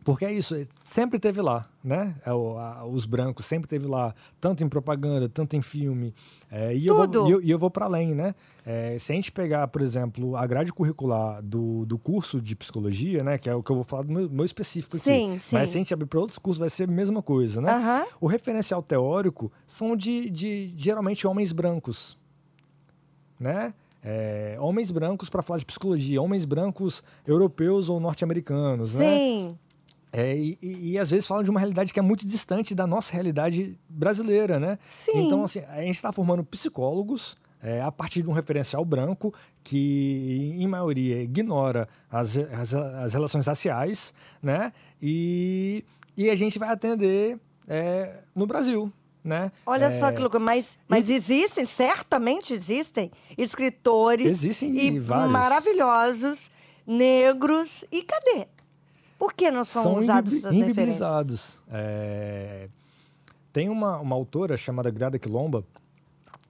porque é isso, sempre teve lá, né? É os brancos sempre teve lá, tanto em propaganda, tanto em filme. É, e, eu Tudo. vou, e eu, e eu vou para além, né? É, se a gente pegar, por exemplo, a grade curricular do, do curso de psicologia, né? Que é o que eu vou falar do meu, meu específico aqui. Sim, sim. Mas se a gente abrir para outros cursos, vai ser a mesma coisa, né? Aham. O referencial teórico são de, de geralmente homens brancos, né? É, homens brancos para falar de psicologia, homens brancos europeus ou norte-americanos, né? sim. É, e, e- e às vezes falam de uma realidade que é muito distante da nossa realidade brasileira, né? Sim. Então, assim, a gente está formando psicólogos é, a partir de um referencial branco que, em maioria, ignora as, as, as relações raciais, né? E, e a gente vai atender é, no Brasil, né? Olha É, só que loucura. Mas, mas existem, certamente existem, escritores Existem e vários. maravilhosos, negros. E cadê? Por que não são, usados invibi- essas referências? É, Tem uma, uma autora chamada Grada Quilomba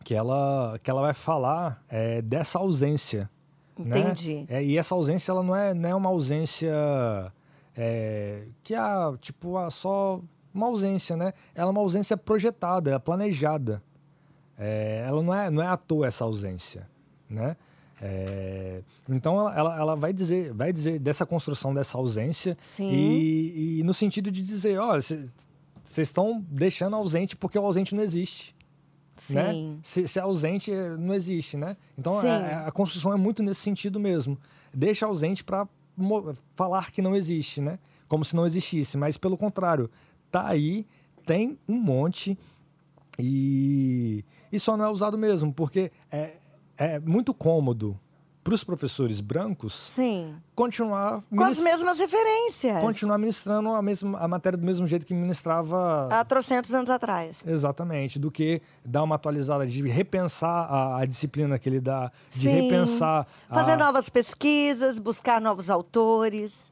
que ela, que ela vai falar é, dessa ausência. né? Entendi. É, e essa ausência ela não é, não é uma ausência é, que é tipo ah, só uma ausência, né? Ela é uma ausência projetada, é planejada. É, ela não é, não é à toa essa ausência, né? É, então ela, ela, ela vai dizer vai dizer dessa construção dessa ausência e, e no sentido de dizer, olha, vocês estão deixando ausente porque o ausente não existe né? Sim. Se, se é ausente, eh, não existe, né? Então Sim. a, a construção é muito nesse sentido mesmo. Deixa ausente para falar que não existe, né? Como se não existisse, mas pelo contrário, tá aí, tem um monte e, e só não é usado mesmo, porque é, é muito cômodo para os professores brancos Sim. continuar Com as mesmas referências. continuar ministrando a mesma a matéria do mesmo jeito que ministrava Há trocentos anos atrás. Exatamente, do que dar uma atualizada, de repensar a, a disciplina que ele dá, de Sim. repensar, Fazer a, novas pesquisas, buscar novos autores.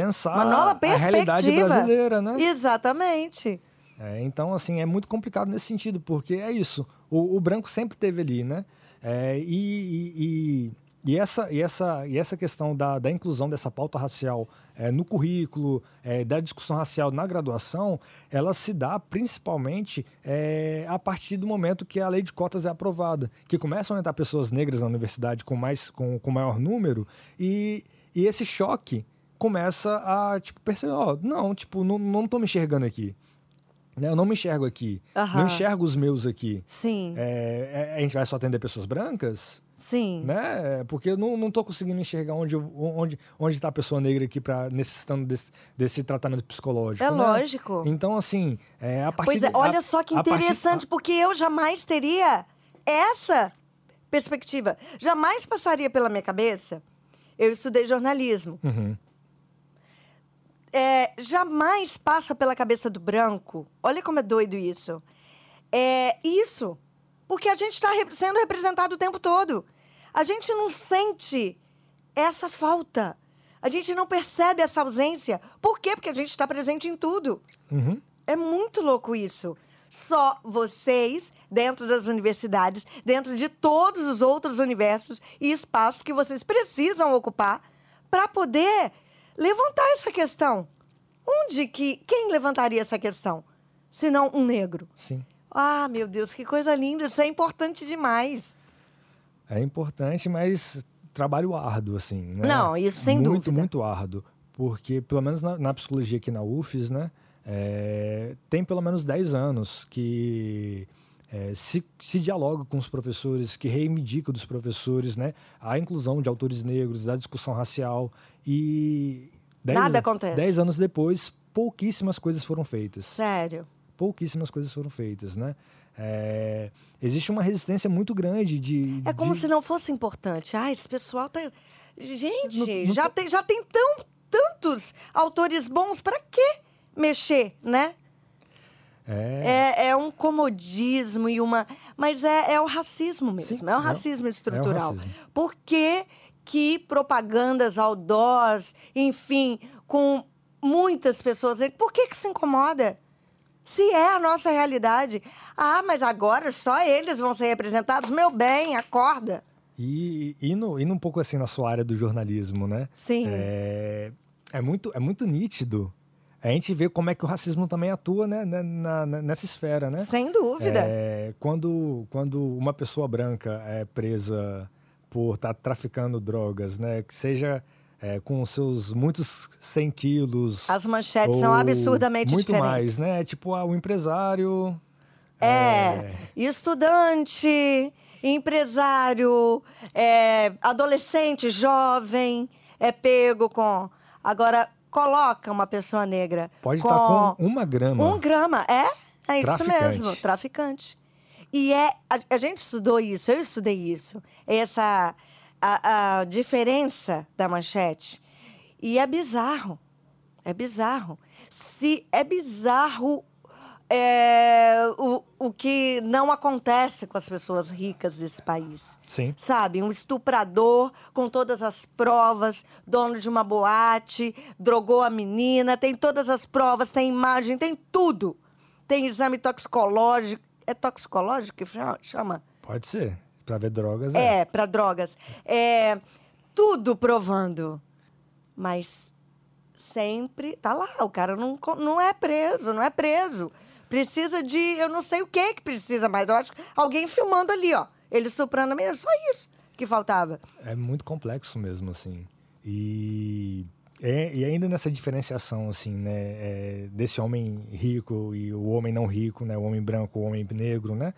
Pensar Uma nova a perspectiva. realidade brasileira, né? Exatamente. É, então, assim, é muito complicado nesse sentido, porque é isso, o, o branco sempre teve ali, né? É, e, e, e- e essa, e, essa, e essa questão da, da inclusão dessa pauta racial é, no currículo, é, da discussão racial na graduação, ela se dá principalmente é, a partir do momento que a lei de cotas é aprovada, que começam a entrar pessoas negras na universidade com, mais, com, com maior número, e, e esse choque começa a tipo, perceber, ó, não, tipo, não, não tô me enxergando aqui. Né? Eu não me enxergo aqui. Aham. Não enxergo os meus aqui. Sim. É, é, a gente vai só atender pessoas brancas? Sim. Né? Porque eu não, não tô conseguindo enxergar onde, eu- onde, onde está a pessoa negra aqui para necessitando desse, desse tratamento psicológico. É né? lógico. Então, assim, é, a partir Pois é, olha a- só que a partir- interessante, porque eu jamais teria essa perspectiva. Jamais passaria pela minha cabeça. Eu estudei jornalismo. Uhum. É, jamais passa pela cabeça do branco. Olha como é doido isso. É isso. Porque a gente está sendo representado o tempo todo. A gente não sente essa falta. A gente não percebe essa ausência. Por quê? Porque a gente está presente em tudo. Uhum. É muito louco isso. Só vocês, dentro das universidades, dentro de todos os outros universos e espaços que vocês precisam ocupar para poder levantar essa questão. Onde que. Quem levantaria essa questão? Se não um negro. Sim. Ah, meu Deus, que coisa linda. Isso é importante demais. É importante, mas trabalho árduo, assim. Né? Não, isso sem muito, dúvida. Muito árduo. Porque, pelo menos na, na psicologia aqui na UFES, né? é, tem pelo menos 10 anos que é, se, se dialoga com os professores, que reivindica dos professores, né? A inclusão de autores negros, da discussão racial. E... dez- Nada acontece. 10 anos depois, pouquíssimas coisas foram feitas. Sério. Pouquíssimas coisas foram feitas, né? É, existe uma resistência muito grande de. É como de- se não fosse importante. Ah, esse pessoal tá. Gente, Não- não já, tem, já tem tão, tantos autores bons, pra que mexer, né? É, É, é um comodismo e uma. Mas é, é o racismo mesmo. Sim, é o é o- racismo estrutural. racismo. Por que, que propagandas outdoors, enfim, com muitas pessoas. Por que, que se incomoda? Se é a nossa realidade. Ah, mas agora só eles vão ser representados. Meu bem, acorda. E indo, indo um pouco assim na sua área do jornalismo, né? Sim. É, é muito, é muito nítido a gente ver como é que o racismo também atua né, na- na- na- nessa esfera, né? Sem dúvida. É, quando, quando uma pessoa branca é presa por estar traficando drogas, né? Que seja é, com seus muitos 100 quilos. As manchetes são absurdamente muito diferentes. mais, né? Tipo, ah, o empresário. É, estudante, empresário, é, adolescente, jovem, é pego com. Agora, coloca uma pessoa negra. Pode com estar com uma grama. Um grama, é? É isso Traficante. mesmo, traficante. E é. A, a gente estudou isso, eu estudei isso. Essa. A, a diferença da manchete. E é bizarro. É bizarro. Se é bizarro é, o, o que não acontece com as pessoas ricas desse país. Sim. Sabe, um estuprador com todas as provas, dono de uma boate, drogou a menina, tem todas as provas, tem imagem, tem tudo. Tem exame toxicológico. É toxicológico que cha- chama? Pode ser. Pra ver drogas. É, para drogas. É, tudo provando. Mas sempre tá lá. O cara não, não é preso, não é preso. Precisa de. Eu não sei o que que precisa, mas eu acho que alguém filmando ali, ó. Ele estuprando a menina, só isso que faltava. É muito complexo mesmo, assim. E, é- e ainda nessa diferenciação, assim, né? é, desse homem rico e o homem não rico, né? O homem branco, o homem negro, né?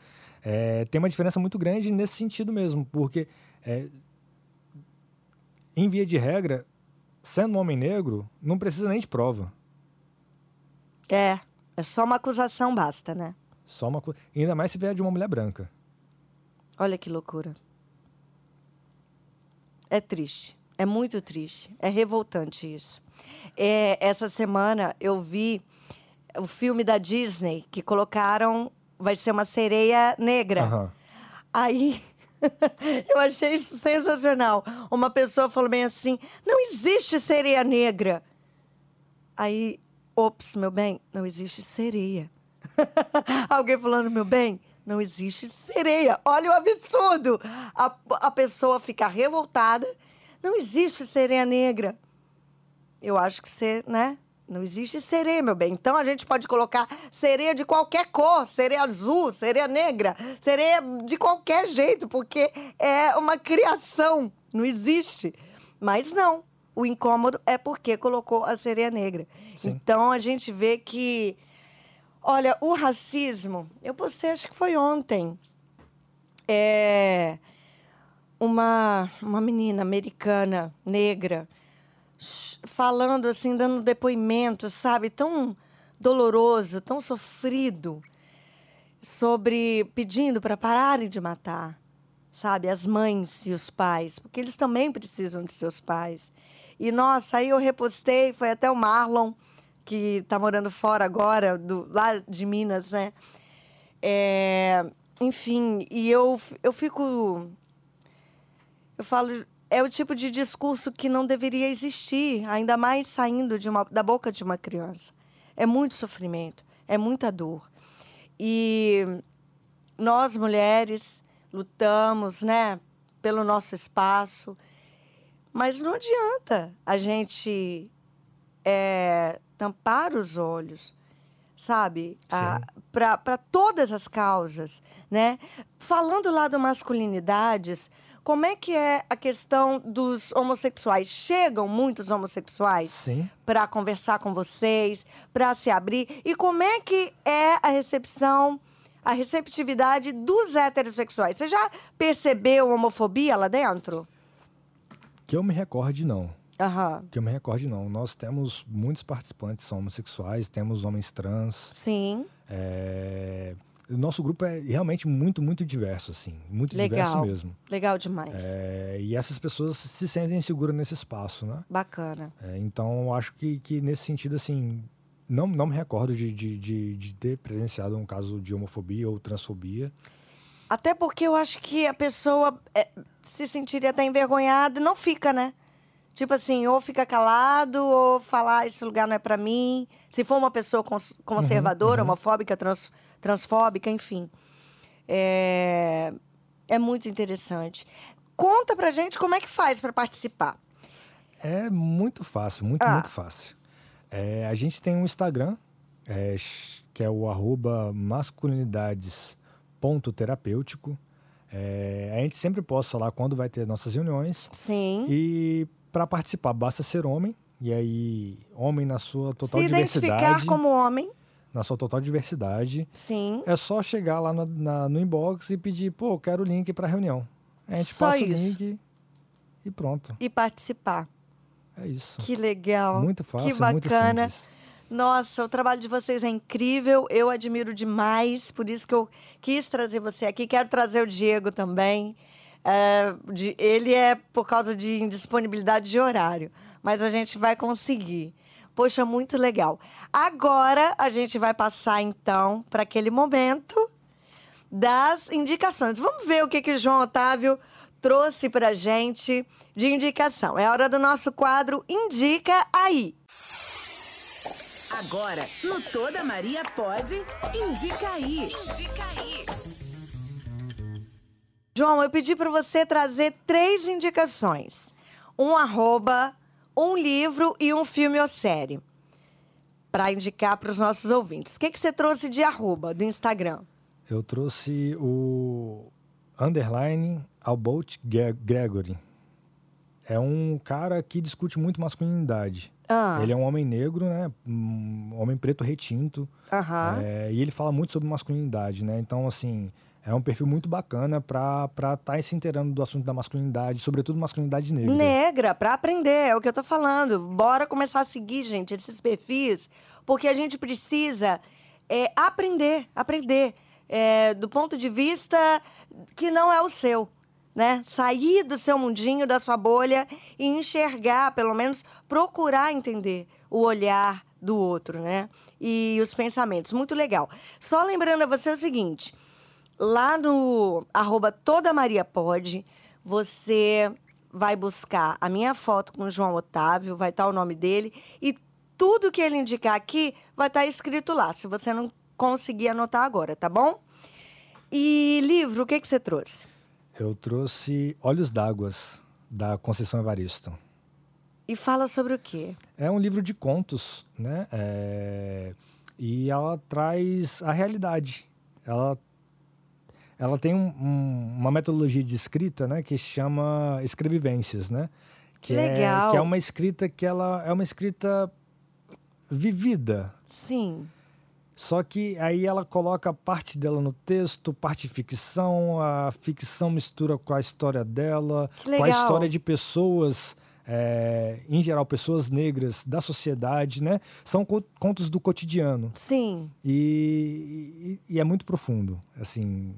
é, tem uma diferença muito grande nesse sentido mesmo, porque é, em via de regra, sendo um homem negro, não precisa nem de prova. É. É só uma acusação, basta, né? Só uma coisa. Ainda mais se vier de uma mulher branca. Olha que loucura. É triste. É muito triste. É revoltante isso. É, essa semana eu vi o filme da Disney que colocaram. Vai ser uma sereia negra. Aham. Aí. eu achei isso sensacional. Uma pessoa falou bem assim: não existe sereia negra. Aí, ops, meu bem, não existe sereia. Alguém falando, meu bem, não existe sereia. Olha o absurdo. A, a pessoa fica revoltada. Não existe sereia negra. Eu acho que você, né? Não existe sereia, meu bem. Então a gente pode colocar sereia de qualquer cor, sereia azul, sereia negra, sereia de qualquer jeito, porque é uma criação, não existe. Mas não, o incômodo é porque colocou a sereia negra. Sim. Então a gente vê que, olha, o racismo, eu postei, acho que foi ontem, é uma, uma menina americana, negra, falando assim, dando depoimento, sabe, tão doloroso, tão sofrido, sobre pedindo para pararem de matar, sabe, as mães e os pais, porque eles também precisam de seus pais. E nossa, aí eu repostei, foi até o Marlon, que está morando fora agora, do, lá de Minas, né? É, enfim, e eu, eu fico eu falo, é o tipo de discurso que não deveria existir, ainda mais saindo de uma, da boca de uma criança. É muito sofrimento, é muita dor. E nós, mulheres, lutamos, né, pelo nosso espaço, mas não adianta a gente é, tampar os olhos, sabe? Para todas as causas, né? Falando lá do masculinidades, como é que é a questão dos homossexuais? Chegam muitos homossexuais para conversar com vocês, para se abrir? E como é que é a recepção, a receptividade dos heterossexuais? Você já percebeu homofobia lá dentro? Que eu me recorde, não. Aham. Que eu me recorde, não. Nós temos muitos participantes homossexuais, temos homens trans. Sim. é, O nosso grupo é realmente muito, muito diverso, assim. Muito Legal. diverso mesmo. Legal demais. É, E essas pessoas se sentem seguras nesse espaço, né? Bacana. É, então, eu acho que, que nesse sentido, assim, não, não me recordo de, de, de, de ter presenciado um caso de homofobia ou transfobia. Até porque eu acho que a pessoa é, se sentiria até envergonhada e não fica, né? Tipo assim, ou fica calado, ou falar esse lugar não é pra mim. Se for uma pessoa cons- conservadora, homofóbica, trans- transfóbica, enfim. É, é muito interessante. Conta pra gente como é que faz pra participar. É muito fácil, muito, Ah. muito fácil. É, a gente tem um Instagram, é, que é o arroba masculinidades.terapêutico. É, a gente sempre posta lá quando vai ter nossas reuniões. Sim. E para participar, basta ser homem. E aí, homem na sua total se identificar diversidade. como homem. Na sua total diversidade. Sim. É só chegar lá no, na- no inbox e pedir, pô, eu quero o link para reunião. A gente Só passa o isso. link e pronto. E participar. É isso. Que legal. Muito fácil, Que muito bacana. simples. Nossa, o trabalho de vocês é incrível, eu admiro demais, por isso que eu quis trazer você aqui. Quero trazer o Diego também. É, de- ele é por causa de indisponibilidade de horário, mas a gente vai conseguir. Poxa, muito legal. Agora a gente vai passar então para aquele momento das indicações. Vamos ver o que, que o João Otávio trouxe para gente de indicação. É hora do nosso quadro Indica Aí. Agora, no Toda Maria Pode, indica aí. Indica aí. João, eu pedi para você trazer três indicações: um arroba, um livro e um filme ou série. Para indicar para os nossos ouvintes. O que, que você trouxe de arroba do Instagram? Eu trouxe o underline Albert Gregory. É um cara que discute muito masculinidade. Ah. Ele é um homem negro, né? Um homem preto retinto. Aham. É, e ele fala muito sobre masculinidade, né? Então, assim, é um perfil muito bacana para estar se inteirando do assunto da masculinidade, sobretudo masculinidade negra. Negra, para aprender, é o que eu tô falando. Bora começar a seguir, gente, esses perfis, porque a gente precisa é, aprender, aprender é, do ponto de vista que não é o seu. Né? Sair do seu mundinho, da sua bolha e enxergar, pelo menos procurar entender o olhar do outro, né? E os pensamentos. Muito legal. Só lembrando a você o seguinte: lá no arroba Toda Maria Pode, você vai buscar a minha foto com o João Otávio, vai estar o nome dele e tudo que ele indicar aqui vai estar escrito lá, se você não conseguir anotar agora, tá bom? E livro, o que, que você trouxe? Eu trouxe Olhos d'Águas, da Conceição Evaristo. E fala sobre o quê? É um livro de contos, né? É, E ela traz a realidade. Ela, ela tem um- um- uma metodologia de escrita, né? Que se chama escrevivências, né? Que é- legal. que é uma escrita que ela é uma escrita vivida. Sim. Só que aí ela coloca parte dela no texto, parte ficção, a ficção mistura com a história dela, com a história de pessoas, é, em geral, pessoas negras da sociedade, né? São co- contos do cotidiano. Sim. E, e- e é muito profundo. Assim,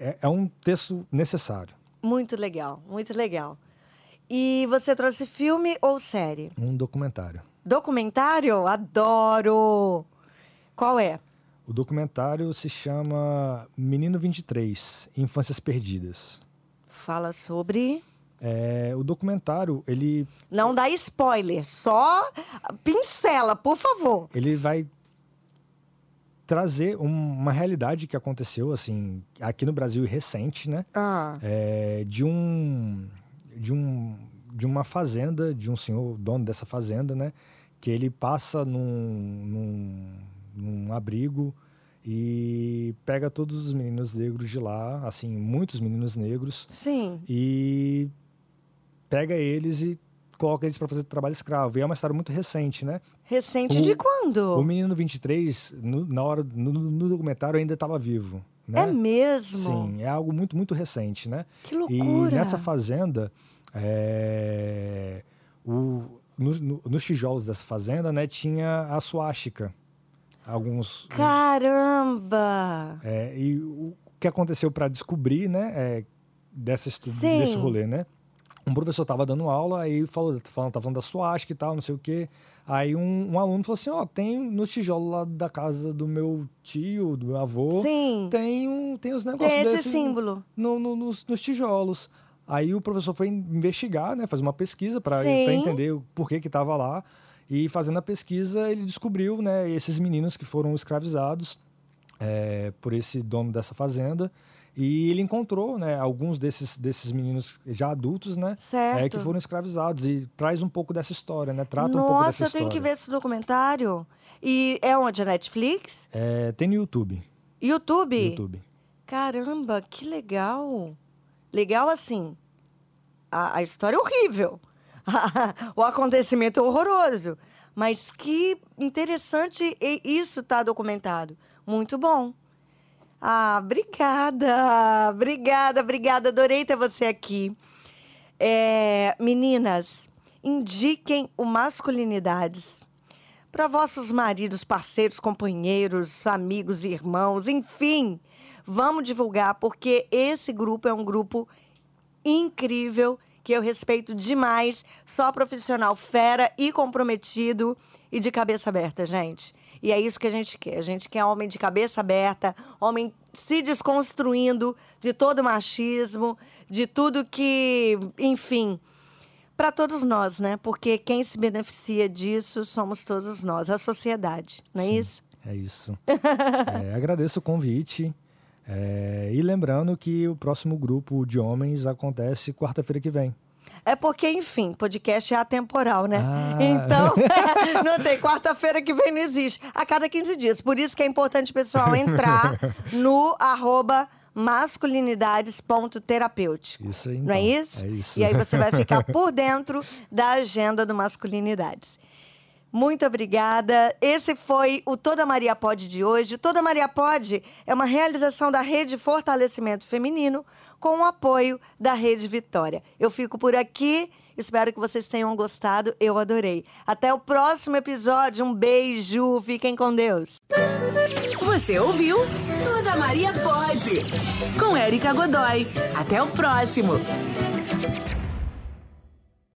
é, é um texto necessário. Muito legal, muito legal. E você trouxe filme ou série? Um documentário. Documentário? Adoro! Qual é? O documentário se chama Menino 23, Infâncias Perdidas. Fala sobre. É, o documentário, ele Não dá spoiler, só pincela, por favor. ele vai trazer um- uma realidade que aconteceu assim aqui no Brasil e recente, né? Ah, É, de um de um de uma fazenda de um senhor dono dessa fazenda, né? Que ele passa num, num, num abrigo e pega todos os meninos negros de lá, assim muitos meninos negros sim. e pega eles e coloca eles para fazer trabalho escravo. E é uma história muito recente, né? Recente O- de quando? O menino 23, no, na hora, no, no documentário, ainda estava vivo. Né? É mesmo? Sim, é algo muito, muito recente, né? Que E loucura. nessa fazenda, é, nos, no, nos tijolos dessa fazenda, né, tinha a suástica. Alguns. Caramba! É, e o que aconteceu para descobrir, né, é, dessa estu- desse rolê, né? Um professor estava dando aula, aí falou, falando, tava falando da suástica e tal, não sei o quê. Aí um, um aluno falou assim: Ó, tem no tijolo lá da casa do meu tio, do meu avô, Sim. tem, um, tem os negócios Tem esse símbolo. no- no- nos, nos tijolos. Aí o professor foi investigar, né, fazer uma pesquisa para entender o porquê que estava lá. E fazendo a pesquisa, ele descobriu né, esses meninos que foram escravizados é, por esse dono dessa fazenda. E ele encontrou né, alguns desses, desses meninos já adultos, né? Certo. é, que foram escravizados. E traz um pouco dessa história, né? Trata um pouco dessa Nossa, eu história. tenho que ver esse documentário. E é onde? A Netflix? É, tem no YouTube. YouTube? YouTube. Caramba, que legal. Legal assim. A, a história é horrível. o acontecimento é horroroso. Mas que interessante isso tá documentado. Muito bom. Ah, obrigada. Obrigada, obrigada. Adorei ter você aqui. É, meninas, indiquem o Masculinidades para vossos maridos, parceiros, companheiros, amigos, irmãos, enfim. Vamos divulgar, porque esse grupo é um grupo incrível, que eu respeito demais. Só profissional fera e comprometido e de cabeça aberta, gente. E é isso que a gente quer. A gente quer homem de cabeça aberta, homem se desconstruindo de todo machismo, de tudo que, enfim, para todos nós, né? Porque quem se beneficia disso somos todos nós, a sociedade, não é isso? É isso. É, agradeço o convite. É, e lembrando que o próximo grupo de homens acontece quarta-feira que vem. É porque, enfim, podcast é atemporal, né? Ah. Então, não tem. Quarta-feira que vem não existe. A cada 15 dias. Por isso que é importante, pessoal, entrar no arroba masculinidades.terapêutico. Isso aí, Não é então. isso? É isso. E aí você vai ficar por dentro da agenda do Masculinidades. Muito obrigada. Esse foi o Toda Maria Pode de hoje. Toda Maria Pode é uma realização da Rede Fortalecimento Feminino com o apoio da Rede Vitória. Eu fico por aqui. Espero que vocês tenham gostado. Eu adorei. Até o próximo episódio. Um beijo. Fiquem com Deus. Você ouviu? Toda Maria pode. Com Érica Godoy. Até o próximo.